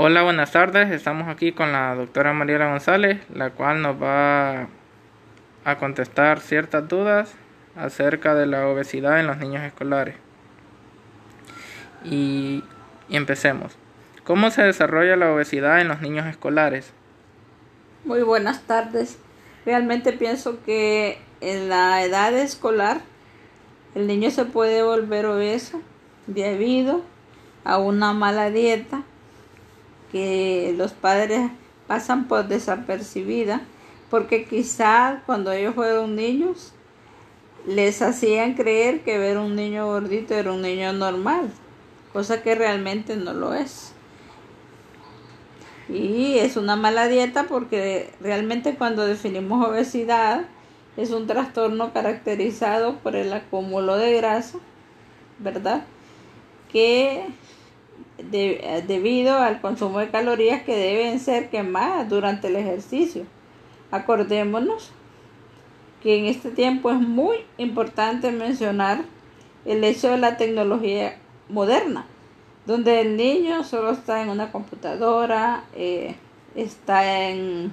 Hola, buenas tardes. Estamos aquí con la doctora Mariela González, la cual nos va a contestar ciertas dudas acerca de la obesidad en los niños escolares. Y, y empecemos. ¿Cómo se desarrolla la obesidad en los niños escolares? Muy buenas tardes. Realmente pienso que en la edad escolar el niño se puede volver obeso debido a una mala dieta que los padres pasan por desapercibida porque quizá cuando ellos fueron niños les hacían creer que ver un niño gordito era un niño normal, cosa que realmente no lo es. Y es una mala dieta porque realmente cuando definimos obesidad es un trastorno caracterizado por el acúmulo de grasa, ¿verdad? Que debido al consumo de calorías que deben ser quemadas durante el ejercicio. Acordémonos que en este tiempo es muy importante mencionar el hecho de la tecnología moderna, donde el niño solo está en una computadora, eh, está en,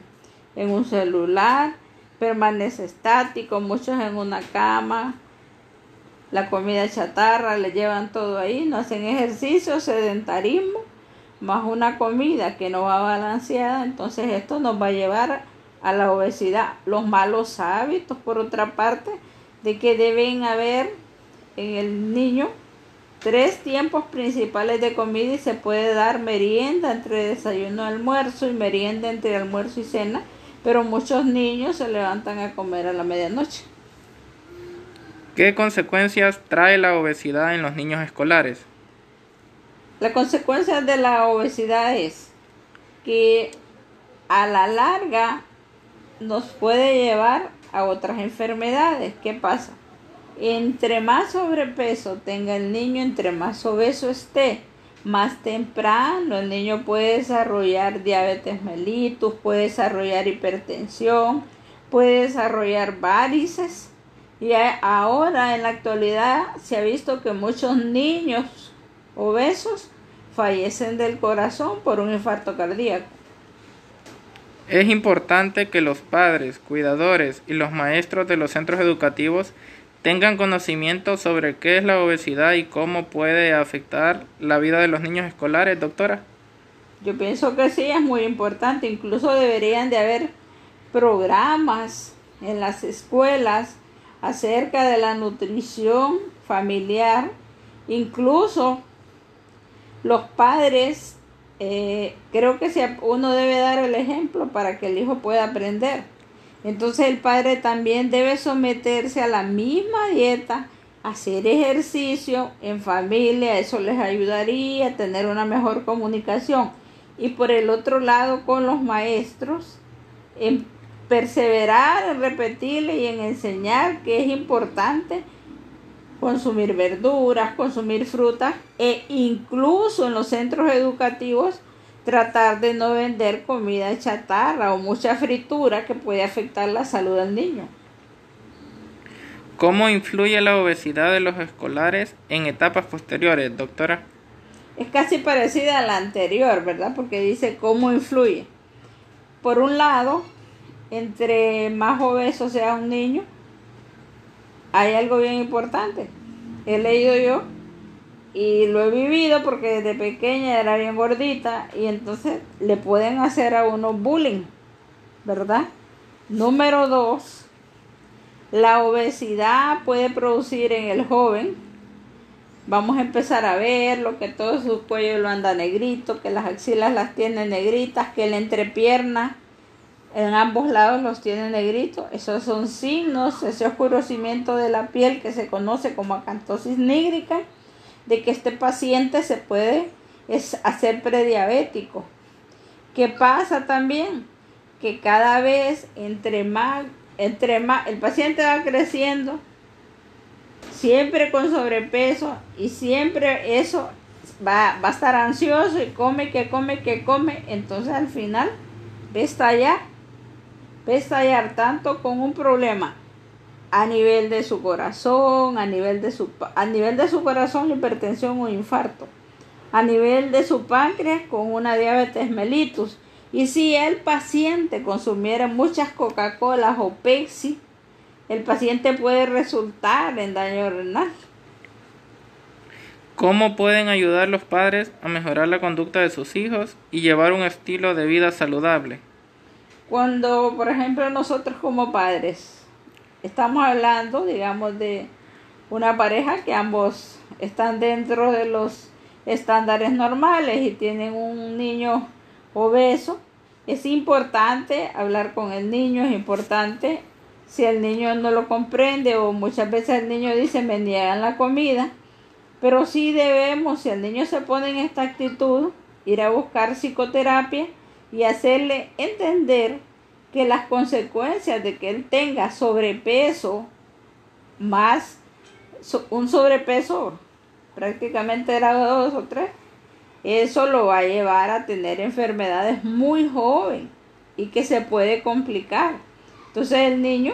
en un celular, permanece estático, muchos en una cama, la comida chatarra, le llevan todo ahí, no hacen ejercicio, sedentarismo, más una comida que no va balanceada, entonces esto nos va a llevar a la obesidad. Los malos hábitos, por otra parte, de que deben haber en el niño tres tiempos principales de comida y se puede dar merienda entre desayuno y almuerzo y merienda entre almuerzo y cena, pero muchos niños se levantan a comer a la medianoche. ¿Qué consecuencias trae la obesidad en los niños escolares? La consecuencia de la obesidad es que a la larga nos puede llevar a otras enfermedades. ¿Qué pasa? Entre más sobrepeso tenga el niño, entre más obeso esté, más temprano el niño puede desarrollar diabetes mellitus, puede desarrollar hipertensión, puede desarrollar varices y ahora en la actualidad se ha visto que muchos niños obesos fallecen del corazón por un infarto cardíaco. Es importante que los padres, cuidadores y los maestros de los centros educativos tengan conocimiento sobre qué es la obesidad y cómo puede afectar la vida de los niños escolares, doctora. Yo pienso que sí, es muy importante. Incluso deberían de haber programas en las escuelas acerca de la nutrición familiar. Incluso los padres, eh, creo que uno debe dar el ejemplo para que el hijo pueda aprender. Entonces el padre también debe someterse a la misma dieta, hacer ejercicio en familia, eso les ayudaría a tener una mejor comunicación. Y por el otro lado con los maestros, en perseverar en repetirle y en enseñar que es importante consumir verduras, consumir frutas e incluso en los centros educativos tratar de no vender comida chatarra o mucha fritura que puede afectar la salud del niño. ¿Cómo influye la obesidad de los escolares en etapas posteriores, doctora? Es casi parecida a la anterior, ¿verdad? Porque dice cómo influye. Por un lado, entre más obeso sea un niño, hay algo bien importante. He leído yo y lo he vivido porque desde pequeña era bien gordita y entonces le pueden hacer a uno bullying, ¿verdad? Número dos, la obesidad puede producir en el joven. Vamos a empezar a ver lo que todo su cuello lo anda negrito, que las axilas las tiene negritas, que la entrepierna en ambos lados los tiene negrito. Esos son signos, ese oscurecimiento de la piel que se conoce como acantosis nígrica, de que este paciente se puede hacer prediabético. ¿Qué pasa también? Que cada vez entre más, entre más, el paciente va creciendo, siempre con sobrepeso y siempre eso va, va a estar ansioso y come, que come, que come, entonces al final está ya estallar tanto con un problema a nivel de su corazón, a nivel de su, a nivel de su corazón, hipertensión o infarto. a nivel de su páncreas con una diabetes mellitus. Y si el paciente consumiera muchas Coca-Colas o Pepsi, el paciente puede resultar en daño renal. ¿Cómo pueden ayudar los padres a mejorar la conducta de sus hijos y llevar un estilo de vida saludable? Cuando, por ejemplo, nosotros como padres estamos hablando, digamos, de una pareja que ambos están dentro de los estándares normales y tienen un niño obeso, es importante hablar con el niño, es importante si el niño no lo comprende o muchas veces el niño dice me niegan la comida, pero sí debemos, si el niño se pone en esta actitud, ir a buscar psicoterapia y hacerle entender que las consecuencias de que él tenga sobrepeso más un sobrepeso prácticamente grado 2 o 3, eso lo va a llevar a tener enfermedades muy joven y que se puede complicar. Entonces el niño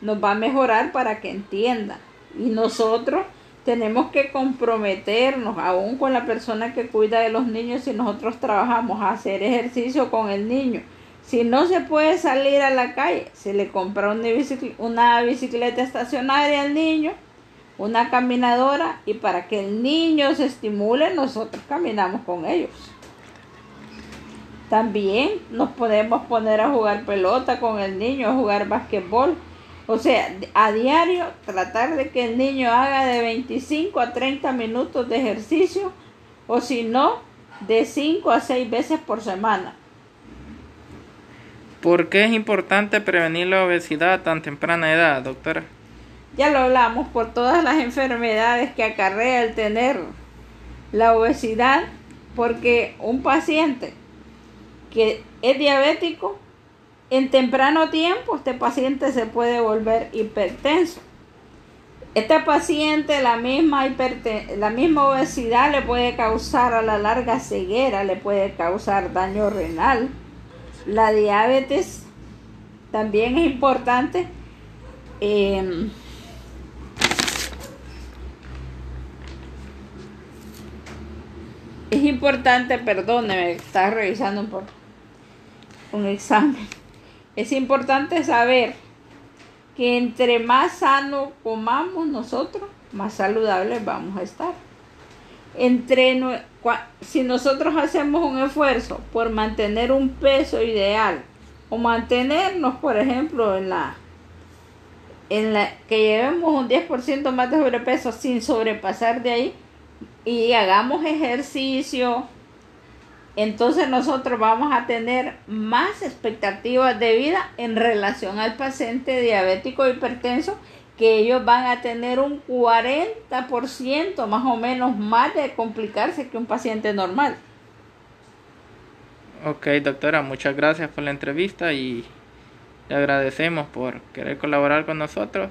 nos va a mejorar para que entienda. Y nosotros tenemos que comprometernos, aún con la persona que cuida de los niños, si nosotros trabajamos a hacer ejercicio con el niño. Si no se puede salir a la calle, se le compra una bicicleta, una bicicleta estacionaria al niño, una caminadora, y para que el niño se estimule, nosotros caminamos con ellos. También nos podemos poner a jugar pelota con el niño, a jugar basquetbol o sea, a diario tratar de que el niño haga de 25 a 30 minutos de ejercicio o si no, de 5 a 6 veces por semana. ¿Por qué es importante prevenir la obesidad a tan temprana edad, doctora? Ya lo hablamos por todas las enfermedades que acarrea el tener la obesidad, porque un paciente que es diabético en temprano tiempo este paciente se puede volver hipertenso. Este paciente la misma, la misma obesidad le puede causar a la larga ceguera, le puede causar daño renal. La diabetes también es importante. Em, es importante, perdóneme, está revisando un, un examen es importante saber que entre más sano comamos nosotros, más saludables vamos a estar. Entre, si nosotros hacemos un esfuerzo por mantener un peso ideal o mantenernos, por ejemplo, en la, en la que llevemos un 10% más de sobrepeso sin sobrepasar de ahí y hagamos ejercicio, entonces nosotros vamos a tener más expectativas de vida en relación al paciente diabético hipertenso, que ellos van a tener un 40% más o menos más de complicarse que un paciente normal. Ok, doctora, muchas gracias por la entrevista y le agradecemos por querer colaborar con nosotros.